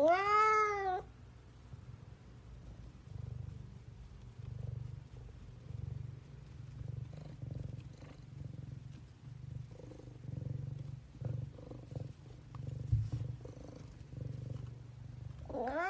Wow. Wow.